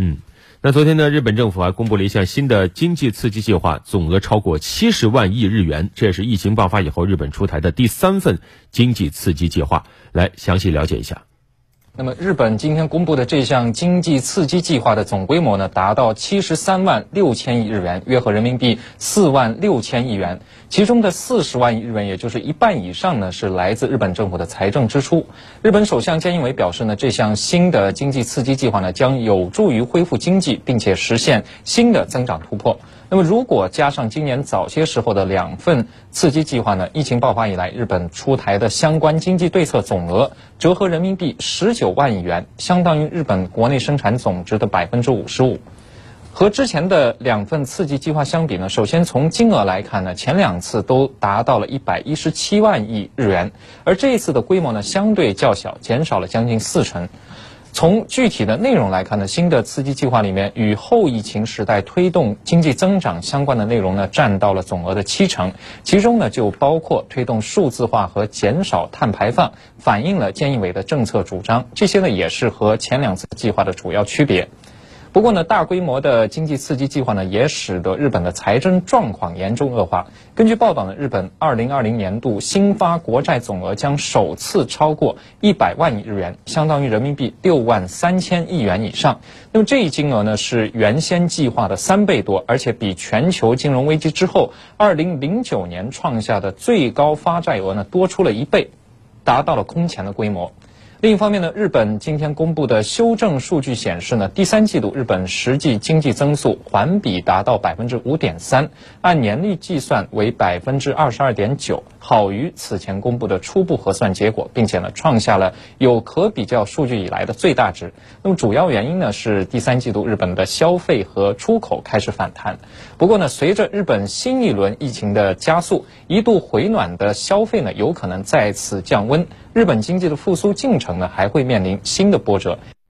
嗯，那昨天呢，日本政府还公布了一项新的经济刺激计划，总额超过七十万亿日元，这也是疫情爆发以后日本出台的第三份经济刺激计划。来详细了解一下。那么，日本今天公布的这项经济刺激计划的总规模呢，达到七十三万六千亿日元，约合人民币四万六千亿元。其中的四十万亿日元，也就是一半以上呢，是来自日本政府的财政支出。日本首相菅义伟表示呢，这项新的经济刺激计划呢，将有助于恢复经济，并且实现新的增长突破。那么，如果加上今年早些时候的两份刺激计划呢？疫情爆发以来，日本出台的相关经济对策总额折合人民币十九万亿元，相当于日本国内生产总值的百分之五十五。和之前的两份刺激计划相比呢，首先从金额来看呢，前两次都达到了一百一十七万亿日元，而这一次的规模呢相对较小，减少了将近四成。从具体的内容来看呢，新的刺激计划里面与后疫情时代推动经济增长相关的内容呢，占到了总额的七成，其中呢就包括推动数字化和减少碳排放，反映了建议委的政策主张。这些呢也是和前两次计划的主要区别。不过呢，大规模的经济刺激计划呢，也使得日本的财政状况严重恶化。根据报道呢，日本2020年度新发国债总额将首次超过100万亿日元，相当于人民币6万3千亿元以上。那么这一金额呢，是原先计划的三倍多，而且比全球金融危机之后2009年创下的最高发债额呢，多出了一倍，达到了空前的规模。另一方面呢，日本今天公布的修正数据显示呢，第三季度日本实际经济增速环比达到百分之五点三，按年率计算为百分之二十二点九，好于此前公布的初步核算结果，并且呢创下了有可比较数据以来的最大值。那么主要原因呢是第三季度日本的消费和出口开始反弹。不过呢，随着日本新一轮疫情的加速，一度回暖的消费呢有可能再次降温。日本经济的复苏进程呢，还会面临新的波折。